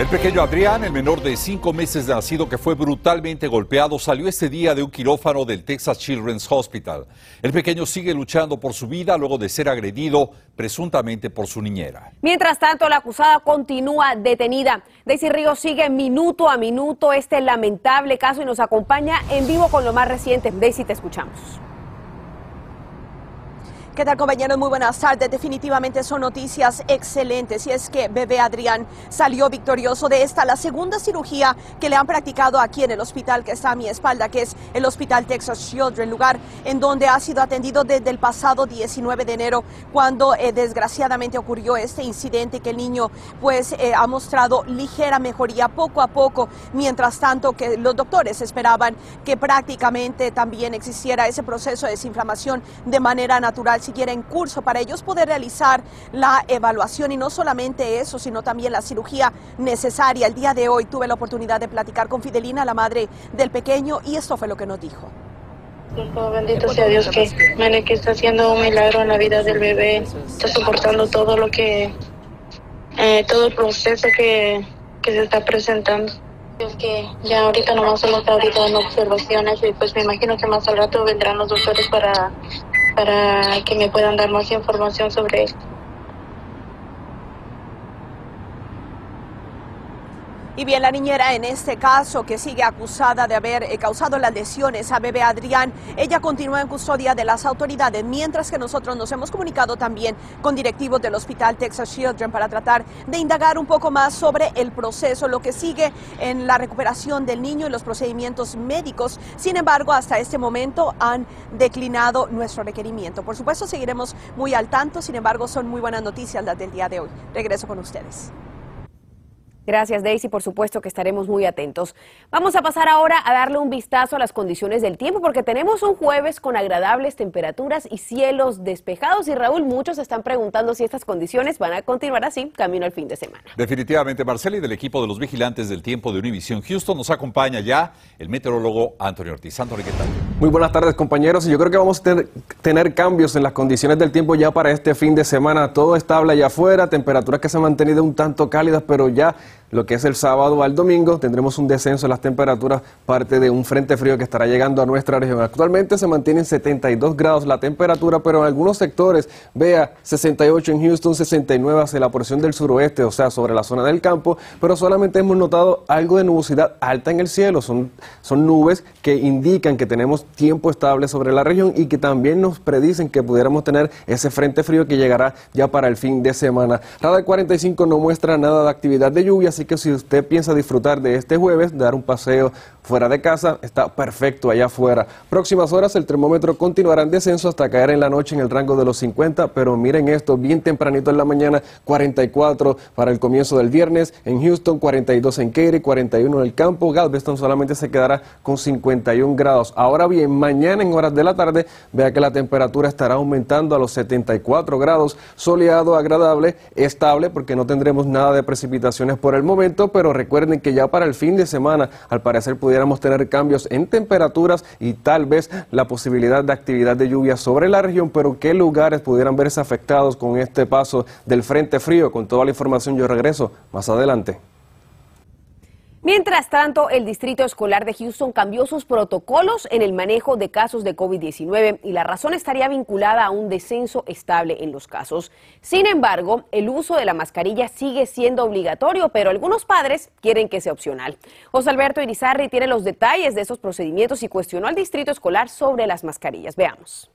El pequeño Adrián, el menor de cinco meses de nacido que fue brutalmente golpeado, salió este día de un quirófano del Texas Children's Hospital. El pequeño sigue luchando por su vida luego de ser agredido presuntamente por su niñera. Mientras tanto, la acusada continúa detenida. Daisy Ríos sigue minuto a minuto este lamentable caso y nos acompaña en vivo con lo más reciente. Daisy, te escuchamos. ¿Qué tal compañeros? Muy buenas tardes. Definitivamente son noticias excelentes. Y es que bebé Adrián salió victorioso de esta, la segunda cirugía que le han practicado aquí en el hospital que está a mi espalda, que es el Hospital Texas Children, lugar en donde ha sido atendido desde el pasado 19 de enero, cuando eh, desgraciadamente ocurrió este incidente que el niño pues eh, ha mostrado ligera mejoría poco a poco, mientras tanto que los doctores esperaban que prácticamente también existiera ese proceso de desinflamación de manera natural siquiera en curso para ellos poder realizar la evaluación y no solamente eso, sino también la cirugía necesaria. El día de hoy tuve la oportunidad de platicar con Fidelina, la madre del pequeño, y esto fue lo que nos dijo. bendito sea Dios que está haciendo un milagro en la vida del bebé, está soportando todo lo que, eh, todo el proceso que, que se está presentando. Es que ya ahorita nomás solo está ahorita en observaciones y pues me imagino que más al rato vendrán los doctores para para que me puedan dar más información sobre esto. Y bien, la niñera en este caso, que sigue acusada de haber eh, causado las lesiones a bebé Adrián, ella continúa en custodia de las autoridades, mientras que nosotros nos hemos comunicado también con directivos del Hospital Texas Children para tratar de indagar un poco más sobre el proceso, lo que sigue en la recuperación del niño y los procedimientos médicos. Sin embargo, hasta este momento han declinado nuestro requerimiento. Por supuesto, seguiremos muy al tanto, sin embargo, son muy buenas noticias las del día de hoy. Regreso con ustedes. Gracias, Daisy. Por supuesto que estaremos muy atentos. Vamos a pasar ahora a darle un vistazo a las condiciones del tiempo, porque tenemos un jueves con agradables temperaturas y cielos despejados. Y Raúl, muchos están preguntando si estas condiciones van a continuar así camino al fin de semana. Definitivamente, Marceli, del equipo de los vigilantes del tiempo de Univision Houston, nos acompaña ya el meteorólogo Antonio Ortiz. Antonio, ¿qué tal? Muy buenas tardes, compañeros. Y yo creo que vamos a tener, tener cambios en las condiciones del tiempo ya para este fin de semana. Todo estable allá afuera, temperaturas que se han mantenido un tanto cálidas, pero ya lo que es el sábado al domingo tendremos un descenso en las temperaturas, parte de un frente frío que estará llegando a nuestra región. Actualmente se mantiene en 72 grados la temperatura, pero en algunos sectores, vea, 68 en Houston, 69 hacia la porción del suroeste, o sea, sobre la zona del campo, pero solamente hemos notado algo de nubosidad alta en el cielo. Son, son nubes que indican que tenemos tiempo estable sobre la región y que también nos predicen que pudiéramos tener ese frente frío que llegará ya para el fin de semana. Radar 45 no muestra nada de actividad de lluvia, Así que si usted piensa disfrutar de este jueves, dar un paseo fuera de casa, está perfecto allá afuera. Próximas horas el termómetro continuará en descenso hasta caer en la noche en el rango de los 50, pero miren esto, bien tempranito en la mañana, 44 para el comienzo del viernes, en Houston 42 en Katy, 41 en el campo, Galveston solamente se quedará con 51 grados. Ahora bien, mañana en horas de la tarde, vea que la temperatura estará aumentando a los 74 grados, soleado, agradable, estable, porque no tendremos nada de precipitaciones por el momento, pero recuerden que ya para el fin de semana, al parecer pudiéramos tener cambios en temperaturas y tal vez la posibilidad de actividad de lluvia sobre la región, pero qué lugares pudieran verse afectados con este paso del frente frío. Con toda la información yo regreso más adelante. Mientras tanto, el Distrito Escolar de Houston cambió sus protocolos en el manejo de casos de COVID-19 y la razón estaría vinculada a un descenso estable en los casos. Sin embargo, el uso de la mascarilla sigue siendo obligatorio, pero algunos padres quieren que sea opcional. José Alberto Irizarri tiene los detalles de esos procedimientos y cuestionó al Distrito Escolar sobre las mascarillas. Veamos.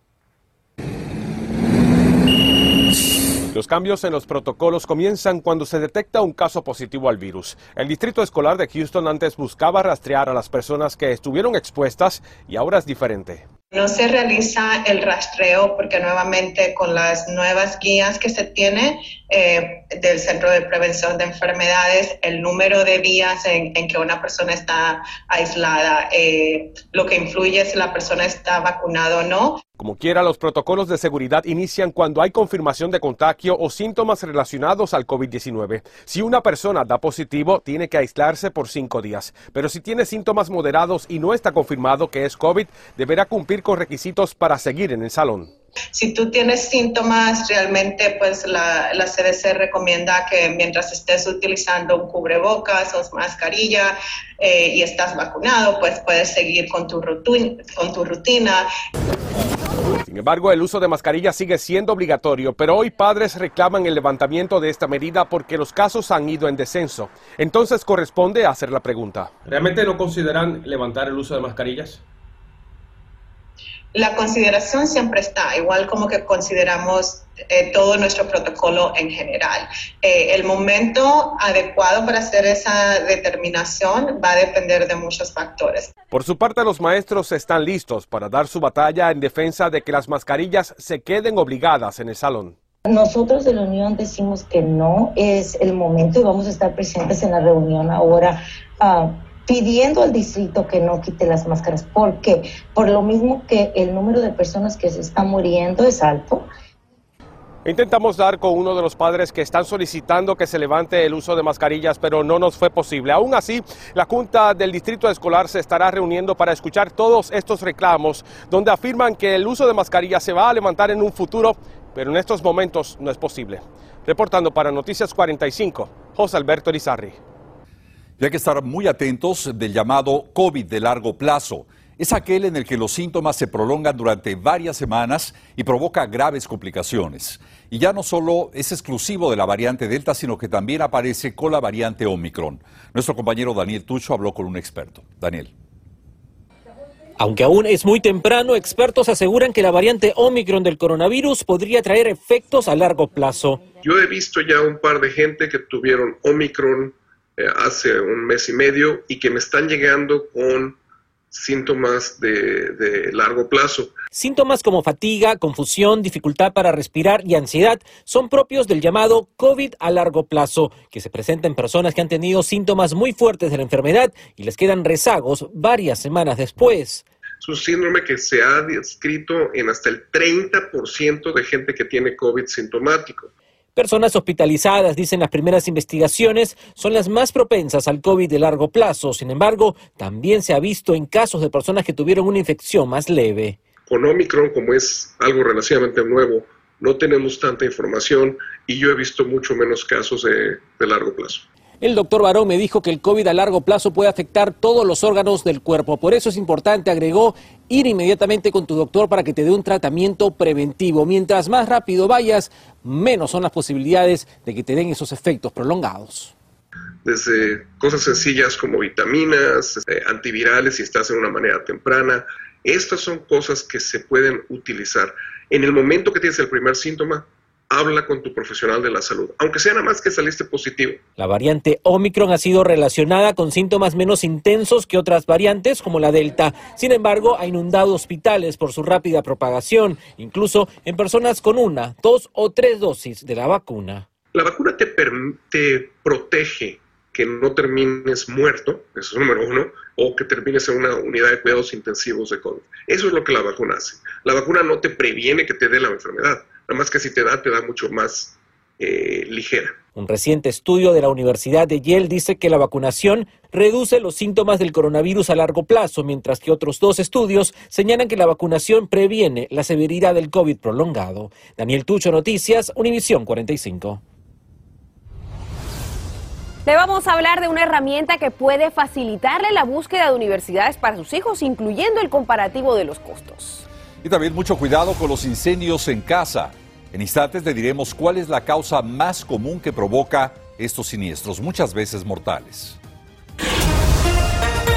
Los cambios en los protocolos comienzan cuando se detecta un caso positivo al virus. El Distrito Escolar de Houston antes buscaba rastrear a las personas que estuvieron expuestas y ahora es diferente. No se realiza el rastreo porque nuevamente con las nuevas guías que se tiene eh, del Centro de Prevención de Enfermedades, el número de días en, que una persona está aislada, eh, lo que influye si la persona está vacunada o no. Como quiera, los protocolos de seguridad inician cuando hay confirmación de contagio o síntomas relacionados al COVID-19. Si una persona da positivo, tiene que aislarse por cinco días. Pero si tiene síntomas moderados y no está confirmado que es COVID, deberá cumplir con requisitos para seguir en el salón. Si tú tienes síntomas, realmente pues la, CDC recomienda que mientras estés utilizando un cubrebocas o mascarilla eh, y estás vacunado, pues puedes seguir con tu, con tu rutina. Sin embargo, el uso de mascarilla sigue siendo obligatorio, pero hoy padres reclaman el levantamiento de esta medida porque los casos han ido en descenso. Entonces corresponde hacer la pregunta. ¿Realmente no consideran levantar el uso de mascarillas? La consideración siempre está, igual como que consideramos eh, todo nuestro protocolo en general. Eh, el momento adecuado para hacer esa determinación va a depender de muchos factores. Por su parte, los maestros están listos para dar su batalla en defensa de que las mascarillas se queden obligadas en el salón. Nosotros de la Unión decimos que no es el momento y vamos a estar presentes en la reunión ahora. Uh, pidiendo al distrito que no quite las máscaras. ¿Por qué? Por lo mismo que el número de personas que se están muriendo es alto. Intentamos dar con uno de los padres que están solicitando que se levante el uso de mascarillas, pero no nos fue posible. Aún así, la Junta del Distrito Escolar se estará reuniendo para escuchar todos estos reclamos, donde afirman que el uso de mascarillas se va a levantar en un futuro, pero en estos momentos no es posible. Reportando para Noticias 45, José Alberto Rizarri. Y hay que estar muy atentos del llamado COVID de largo plazo. Es aquel en el que los síntomas se prolongan durante varias semanas y provoca graves complicaciones. Y ya no solo es exclusivo de la variante Delta, sino que también aparece con la variante Omicron. Nuestro compañero Daniel Tucho habló con un experto. Daniel. Aunque aún es muy temprano, expertos aseguran que la variante Omicron del coronavirus podría traer efectos a largo plazo. Yo he visto ya un par de gente que tuvieron Omicron eh, hace un mes y medio y que me están llegando con síntomas de, largo plazo. Síntomas como fatiga, confusión, dificultad para respirar y ansiedad son propios del llamado COVID a largo plazo, que se presenta en personas que han tenido síntomas muy fuertes de la enfermedad y les quedan rezagos varias semanas después. Es un síndrome que se ha descrito en hasta el 30% de gente que tiene COVID sintomático. Personas hospitalizadas, dicen las primeras investigaciones, son las más propensas al COVID de largo plazo. Sin embargo, también se ha visto en casos de personas que tuvieron una infección más leve. Con Omicron, como es algo relativamente nuevo, no tenemos tanta información y yo he visto mucho menos casos de, largo plazo. El doctor Barón me dijo que el COVID a largo plazo puede afectar todos los órganos del cuerpo. Por eso es importante, agregó, ir inmediatamente con tu doctor para que te dé un tratamiento preventivo. Mientras más rápido vayas, menos son las posibilidades de que te den esos efectos prolongados. Desde cosas sencillas como vitaminas, este, antivirales si estás en una manera temprana. Estas son cosas que se pueden utilizar. En el momento que tienes el primer síntoma, habla con tu profesional de la salud, aunque sea nada más que saliste positivo. La variante Omicron ha sido relacionada con síntomas menos intensos que otras variantes como la Delta. Sin embargo, ha inundado hospitales por su rápida propagación, incluso en personas con una, dos o tres dosis de la vacuna. La vacuna te, te protege que no termines muerto, eso es número uno, o que termines en una unidad de cuidados intensivos de COVID. Eso es lo que la vacuna hace. La vacuna no te previene que te dé la enfermedad, nada más que si te da, te da mucho más eh, ligera. Un reciente estudio de la Universidad de Yale dice que la vacunación reduce los síntomas del coronavirus a largo plazo, mientras que otros dos estudios señalan que la vacunación previene la severidad del COVID prolongado. Daniel Tucho, Noticias, Univisión 45. Le vamos a hablar de una herramienta que puede facilitarle la búsqueda de universidades para sus hijos, incluyendo el comparativo de los costos. Y también mucho cuidado con los incendios en casa. En instantes le diremos cuál es la causa más común que provoca estos siniestros, muchas veces mortales.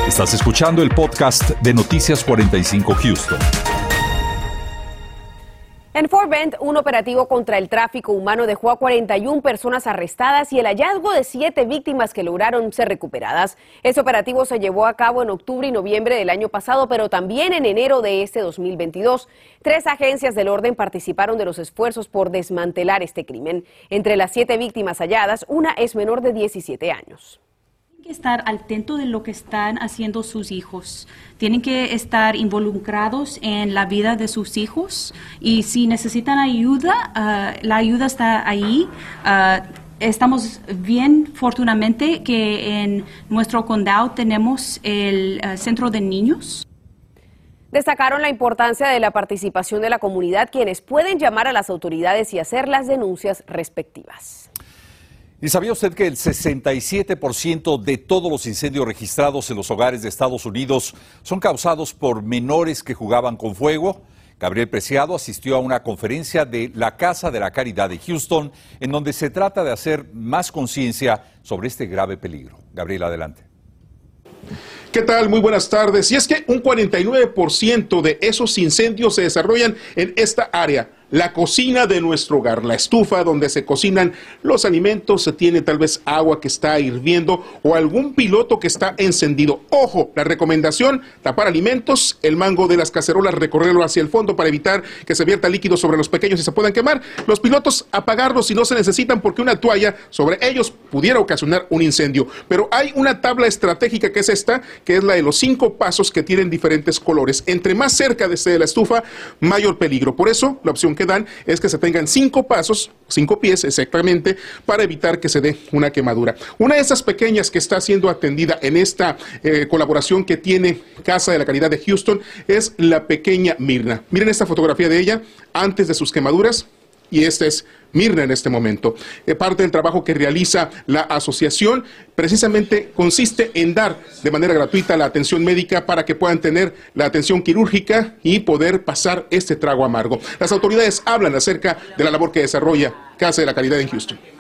Estás escuchando el podcast de Noticias 45 Houston. En Fort Bend, un operativo contra el tráfico humano dejó a 41 personas arrestadas y el hallazgo de siete víctimas que lograron ser recuperadas. Ese operativo se llevó a cabo en octubre y noviembre del año pasado, pero también en enero de este 2022. Tres agencias del orden participaron de los esfuerzos por desmantelar este crimen. Entre las siete víctimas halladas, una es menor de 17 años. Que estar atento de lo que están haciendo sus hijos. Tienen que estar involucrados en la vida de sus hijos y si necesitan ayuda, ah, la ayuda está ahí. Ah, estamos bien, fortunadamente, que en nuestro condado tenemos el ah, centro de niños. Destacaron la importancia de la participación de la comunidad, quienes pueden llamar a las autoridades y hacer las denuncias respectivas. ¿Y sabía usted que el 67% de todos los incendios registrados en los hogares de Estados Unidos son causados por menores que jugaban con fuego? Gabriel Preciado asistió a una conferencia de la Casa de la Caridad de Houston, en donde se trata de hacer más conciencia sobre este grave peligro. Gabriel, adelante. ¿Qué tal? Muy buenas tardes. Y es que un 49% de esos incendios se desarrollan en esta área la cocina de nuestro hogar, la estufa donde se cocinan los alimentos, se tiene tal vez agua que está hirviendo o algún piloto que está encendido. Ojo, la recomendación, tapar alimentos, el mango de las cacerolas, recorrerlo hacia el fondo para evitar que se vierta líquido sobre los pequeños y se puedan quemar. Los pilotos, apagarlos si no se necesitan porque una toalla sobre ellos pudiera ocasionar un incendio. Pero hay una tabla estratégica que es esta, que es la de los cinco pasos que tienen diferentes colores. Entre más cerca de la estufa, mayor peligro. Por eso, la opción que dan es que se tengan cinco pasos, cinco pies exactamente, para evitar que se dé una quemadura. Una de esas pequeñas que está siendo atendida en esta eh, colaboración que tiene Casa de la Caridad de Houston es la pequeña Mirna. Miren esta fotografía de ella antes de sus quemaduras y esta es Mirna en este momento. Eh, parte del trabajo que realiza la asociación precisamente consiste en dar de manera gratuita la atención médica para que puedan tener la atención quirúrgica y poder pasar este trago amargo. Las autoridades hablan acerca de la labor que desarrolla Casa de la Caridad en Houston.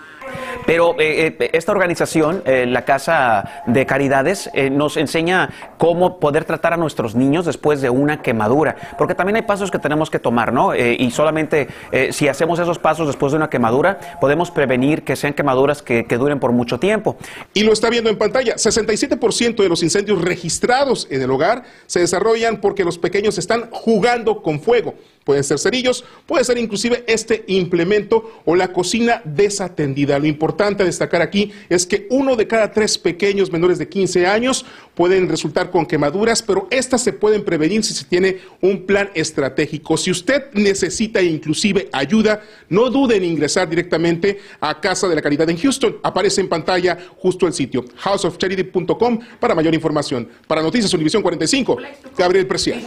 Pero eh, eh, esta organización, eh, la Casa de Caridades, nos enseña cómo poder tratar a nuestros niños después de una quemadura, porque también hay pasos que tenemos que tomar, ¿no? y solamente si hacemos esos pasos después de una quemadura, podemos prevenir que sean quemaduras que, que duren por mucho tiempo. Y lo está viendo en pantalla, 67% de los incendios registrados en el hogar se desarrollan porque los pequeños están jugando con fuego pueden ser cerillos, puede ser inclusive este implemento o la cocina desatendida. Lo importante a destacar aquí es que uno de cada tres pequeños menores de 15 años pueden resultar con quemaduras, pero estas se pueden prevenir si se tiene un plan estratégico. Si usted necesita inclusive ayuda, no dude en ingresar directamente a Casa de la Caridad en Houston. Aparece en pantalla justo el sitio houseofcharity.com para mayor información. Para Noticias Univisión 45, Gabriel Preciado.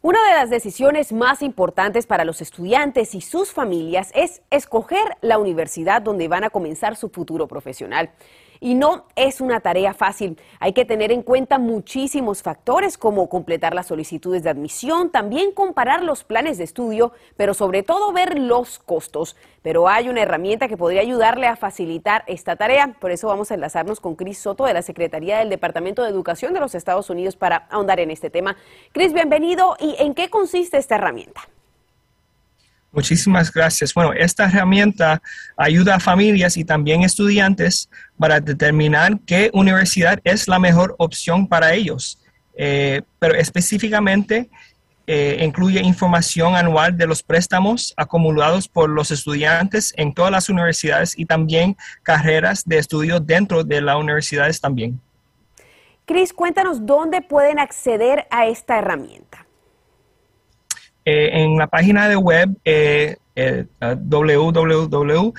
Una de las decisiones más importantes para los estudiantes y sus familias es escoger la universidad donde van a comenzar su futuro profesional. Y no es una tarea fácil. Hay que tener en cuenta muchísimos factores como completar las solicitudes de admisión, también comparar los planes de estudio, pero sobre todo ver los costos. Pero hay una herramienta que podría ayudarle a facilitar esta tarea. Por eso vamos a enlazarnos con Cris Soto de la Secretaría del Departamento de Educación de los Estados Unidos para ahondar en este tema. Cris, bienvenido. ¿Y en qué consiste esta herramienta? Muchísimas gracias. Bueno, esta herramienta ayuda a familias y también estudiantes para determinar qué universidad es la mejor opción para ellos. Eh, pero específicamente eh, incluye información anual de los préstamos acumulados por los estudiantes en todas las universidades y también carreras de estudio dentro de las universidades también. Cris, cuéntanos dónde pueden acceder a esta herramienta. Eh, en la página de web eh, eh, www.ed.gov.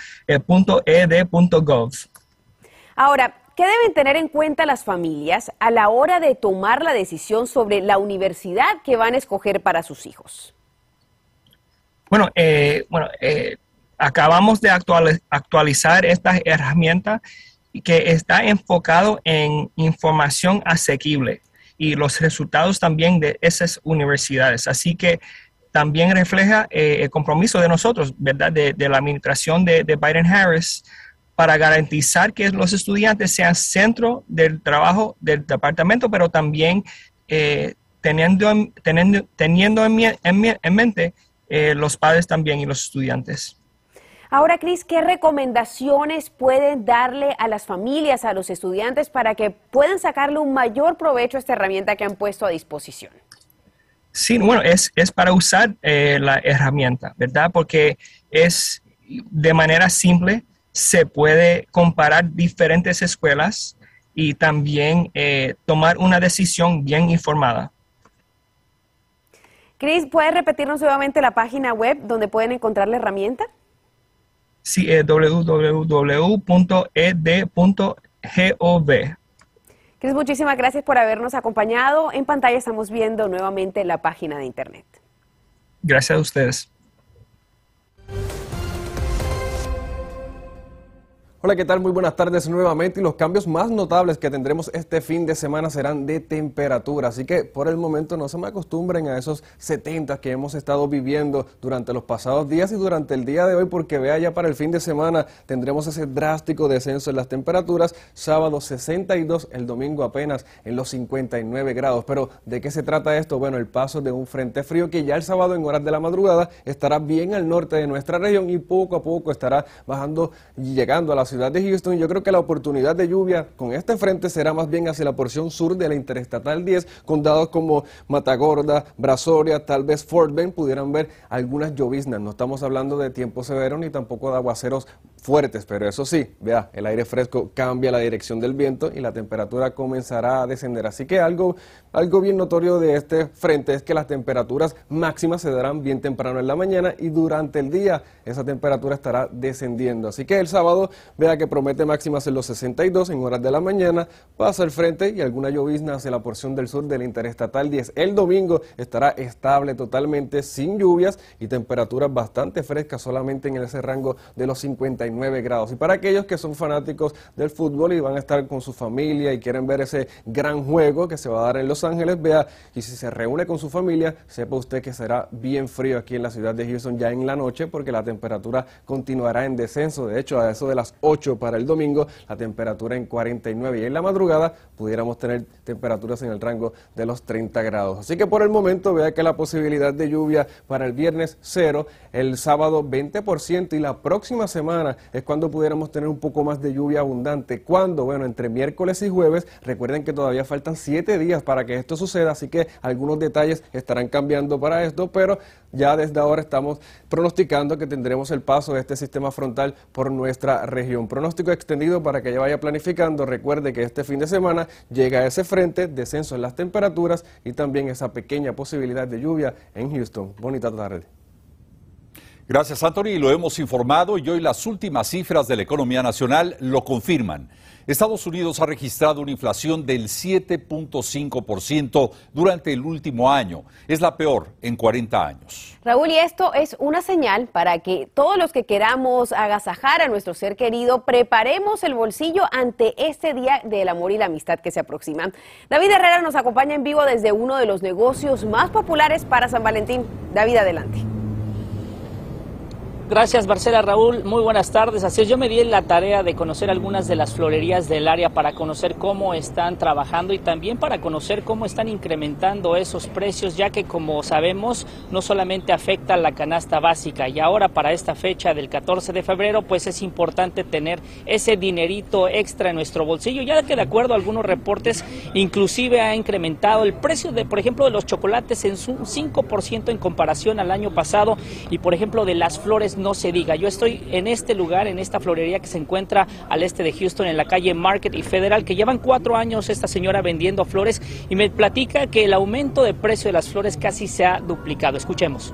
Ahora, ¿qué deben tener en cuenta las familias a la hora de tomar la decisión sobre la universidad que van a escoger para sus hijos? Bueno, bueno acabamos de actualizar esta herramienta que está enfocado en información asequible y los resultados también de esas universidades. Así que también refleja eh, el compromiso de nosotros, ¿verdad? De, la administración de, Biden-Harris para garantizar que los estudiantes sean centro del trabajo del departamento, pero también eh, teniendo, teniendo, teniendo en, mente eh, los padres también y los estudiantes. Ahora, Cris, ¿qué recomendaciones pueden darle a las familias, a los estudiantes, para que puedan sacarle un mayor provecho a esta herramienta que han puesto a disposición? Sí, bueno, es, es para usar eh, la herramienta, ¿verdad? Porque es de manera simple, se puede comparar diferentes escuelas y también eh, tomar una decisión bien informada. Cris, ¿puedes repetirnos nuevamente la página web donde pueden encontrar la herramienta? Sí, es www.ed.gov. Cris, muchísimas gracias por habernos acompañado. En pantalla estamos viendo nuevamente la página de internet. Gracias a ustedes. Hola, ¿qué tal? Muy buenas tardes nuevamente y los cambios más notables que tendremos este fin de semana serán de temperatura, así que por el momento no se me acostumbren a esos 70 que hemos estado viviendo durante los pasados días y durante el día de hoy porque vea ya para el fin de semana tendremos ese drástico descenso en las temperaturas, sábado 62, el domingo apenas en los 59 grados, pero ¿de qué se trata esto? Bueno, el paso de un frente frío que ya el sábado en horas de la madrugada estará bien al norte de nuestra región y poco a poco estará bajando y llegando a la ciudad de Houston, yo creo que la oportunidad de lluvia con este frente será más bien hacia la porción sur de la Interestatal 10, condados como Matagorda, Brazoria, tal vez Fort Bend pudieran ver algunas lloviznas. No estamos hablando de tiempo severo ni tampoco de aguaceros fuertes, pero eso sí, vea, el aire fresco cambia la dirección del viento y la temperatura comenzará a descender. Así que algo, algo bien notorio de este frente es que las temperaturas máximas se darán bien temprano en la mañana y durante el día esa temperatura estará descendiendo. Así que el sábado, vea que promete máximas en los 62 en horas de la mañana, pasa el frente y alguna llovizna hacia la porción del sur del Interestatal 10. El domingo estará estable totalmente sin lluvias y temperaturas bastante frescas solamente en ese rango de los 50 grados. Y para aquellos que son fanáticos del fútbol y van a estar con su familia y quieren ver ese gran juego que se va a dar en Los Ángeles, vea, y si se reúne con su familia, sepa usted que será bien frío aquí en la ciudad de Houston ya en la noche porque la temperatura continuará en descenso. De hecho, a eso de las 8 para el domingo, la temperatura en 49 y en la madrugada pudiéramos tener temperaturas en el rango de los 30 grados. Así que por el momento vea que la posibilidad de lluvia para el viernes cero, el sábado 20% y la próxima semana es cuando pudiéramos tener un poco más de lluvia abundante. ¿Cuándo? Bueno, entre miércoles y jueves. Recuerden que todavía faltan siete días para que esto suceda, así que algunos detalles estarán cambiando para esto, pero ya desde ahora estamos pronosticando que tendremos el paso de este sistema frontal por nuestra región. Pronóstico extendido para que ya vaya planificando. Recuerde que este fin de semana llega ese frente, descenso en las temperaturas y también esa pequeña posibilidad de lluvia en Houston. Bonita tarde. Gracias, Anthony. Lo hemos informado y hoy las últimas cifras de la economía nacional lo confirman. Estados Unidos ha registrado una inflación del 7.5% durante el último año. Es la peor en 40 años. Raúl, y esto es una señal para que todos los que queramos agasajar a nuestro ser querido, preparemos el bolsillo ante este día del amor y la amistad que se aproxima. David Herrera nos acompaña en vivo desde uno de los negocios más populares para San Valentín. David, adelante. Gracias, Marcela Raúl. Muy buenas tardes. Así es, yo me di la tarea de conocer algunas de las florerías del área para conocer cómo están trabajando y también para conocer cómo están incrementando esos precios, ya que como sabemos, no solamente afecta la canasta básica y ahora para esta fecha del 14 de febrero, pues es importante tener ese dinerito extra en nuestro bolsillo, ya que de acuerdo a algunos reportes, inclusive ha incrementado el precio de, por ejemplo, de los chocolates en un 5% en comparación al año pasado y, por ejemplo, de las flores no se diga. Yo estoy en este lugar, en esta florería que se encuentra al este de Houston, en la calle Market y Federal, que llevan cuatro años esta señora vendiendo flores y me platica que el aumento de precio de las flores casi se ha duplicado. Escuchemos.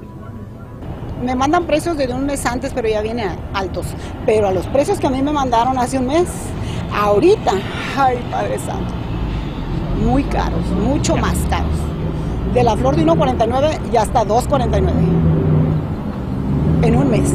Me mandan precios de un mes antes, pero ya vienen altos. Pero a los precios que a mí me mandaron hace un mes, ahorita, ay Padre Santo, muy caros, mucho más caros. De la flor de 1.49 y hasta 2.49 en un mes.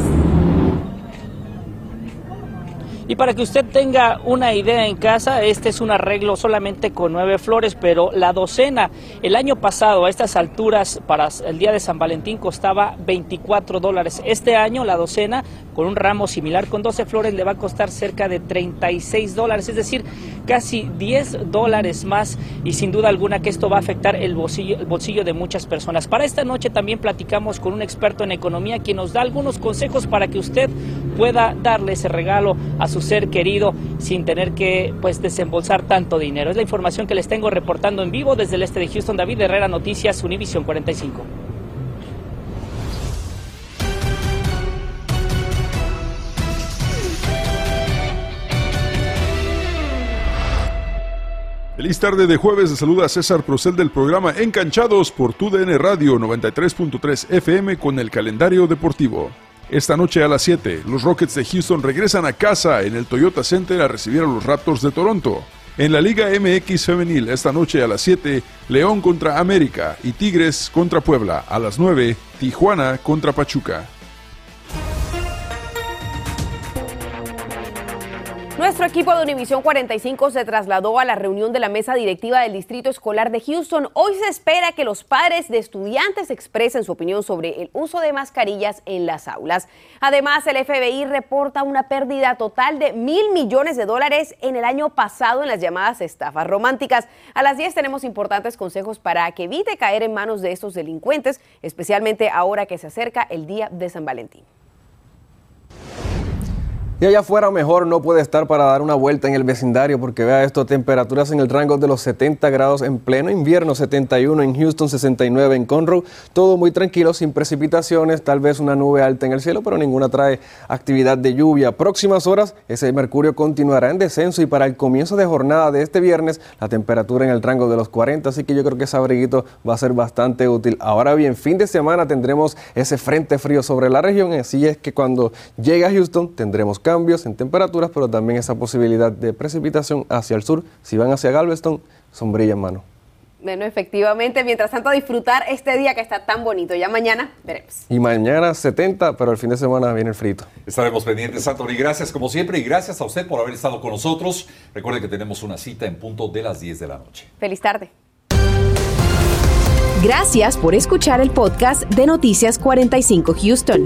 Y para que usted tenga una idea en casa, este es un arreglo solamente con nueve flores, pero la docena el año pasado a estas alturas para el día de San Valentín costaba 24 dólares. Este año la docena con un ramo similar con 12 flores le va a costar cerca de 36 dólares, es decir, casi 10 dólares más y sin duda alguna que esto va a afectar el bolsillo, el bolsillo de muchas personas. Para esta noche también platicamos con un experto en economía quien nos da algunos consejos para que usted pueda darle ese regalo a su ser querido sin tener que pues desembolsar tanto dinero. Es la información que les tengo reportando en vivo desde el este de Houston. David Herrera, Noticias, Univision 45. Feliz tarde de jueves, le saluda César Procel del programa Encanchados por TUDN Radio 93.3 FM con el calendario deportivo. Esta noche a las 7, los Rockets de Houston regresan a casa en el Toyota Center a recibir a los Raptors de Toronto. En la Liga MX Femenil, esta noche a las 7, León contra América y Tigres contra Puebla. A las 9, Tijuana contra Pachuca. Nuestro equipo de Univisión 45 se trasladó a la reunión de la mesa directiva del Distrito Escolar de Houston. Hoy se espera que los padres de estudiantes expresen su opinión sobre el uso de mascarillas en las aulas. Además, el FBI reporta una pérdida total de mil millones de dólares en el año pasado en las llamadas estafas románticas. A las 10 tenemos importantes consejos para que evite caer en manos de estos delincuentes, especialmente ahora que se acerca el día de San Valentín. Y allá afuera mejor no puede estar para dar una vuelta en el vecindario porque vea esto, temperaturas en el rango de los 70 grados en pleno invierno, 71 en Houston, 69 en Conroe, todo muy tranquilo, sin precipitaciones, tal vez una nube alta en el cielo, pero ninguna trae actividad de lluvia. Próximas horas ese mercurio continuará en descenso y para el comienzo de jornada de este viernes la temperatura en el rango de los 40, así que yo creo que ese abriguito va a ser bastante útil. Ahora bien, fin de semana tendremos ese frente frío sobre la región, así es que cuando llegue a Houston tendremos cambios en temperaturas, pero también esa posibilidad de precipitación hacia el sur. Si van hacia Galveston, sombrilla en mano. Bueno, efectivamente, mientras tanto disfrutar este día que está tan bonito. Ya mañana veremos. Y mañana 70, pero el fin de semana viene el frito. Estaremos pendientes, Anthony. Gracias como siempre y gracias a usted por haber estado con nosotros. Recuerde que tenemos una cita en punto de las 10 de la noche. Feliz tarde. Gracias por escuchar el podcast de Noticias 45 Houston.